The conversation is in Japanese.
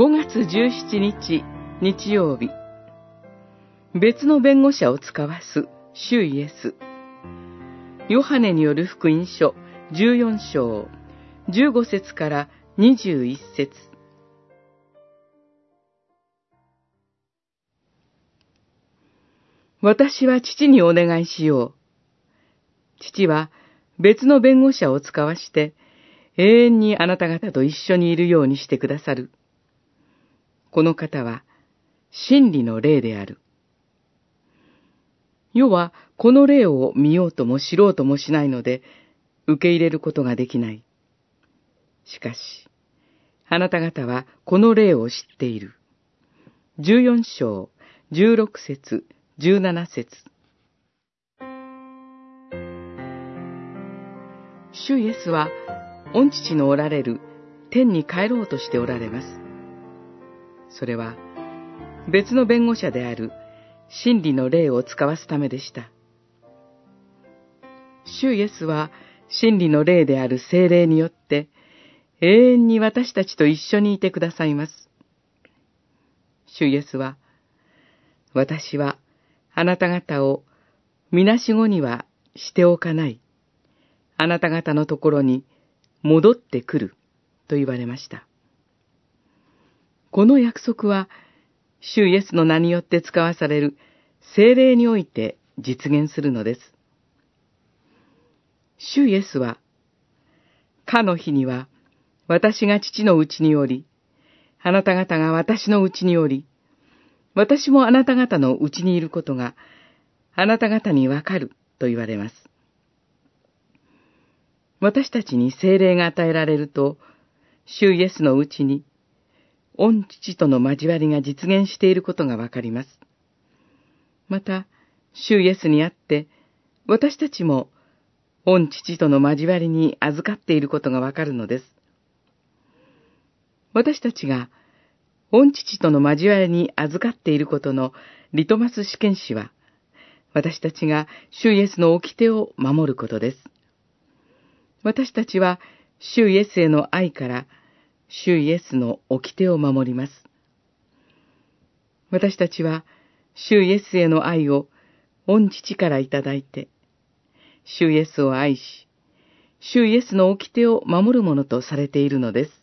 5月17日日曜日別の弁護者を使わす主イエスヨハネによる福音書14章15節から21節私は父にお願いしよう。父は別の弁護者を使わして永遠にあなた方と一緒にいるようにしてくださる。この方は真理の霊である。世はこの霊を見ようとも知ろうともしないので、受け入れることができない。しかし、あなた方はこの霊を知っている。十四章、十六節、十七節。主イエスは、御父のおられる天に帰ろうとしておられます。それは、別の弁護者である真理の霊を使わすためでした。主イエスは真理の霊である精霊によって永遠に私たちと一緒にいてくださいます。主イエスは、私はあなた方をみなしごにはしておかない。あなた方のところに戻ってくると言われました。この約束は主イエスの名によって使わされる精霊において実現するのです。主イエスは、かの日には、私が父のうちにおり、あなた方が私のうちにおり、私もあなた方のうちにいることが、あなた方にわかると言われます。私たちに精霊が与えられると、主イエスのうちに、御父との交わりが実現していることがわかります。また、主イエスにあって、私たちも、御父との交わりに預かっていることがわかるのです。私たちが、御父との交わりに預かっていることのリトマス試験紙は、私たちが主イエスの掟を守ることです。私たちは、主イエスへの愛から、主イエスの掟を守ります。私たちは、主イエスへの愛を、御父からいただいて、主イエスを愛し、主イエスの掟を守るものとされているのです。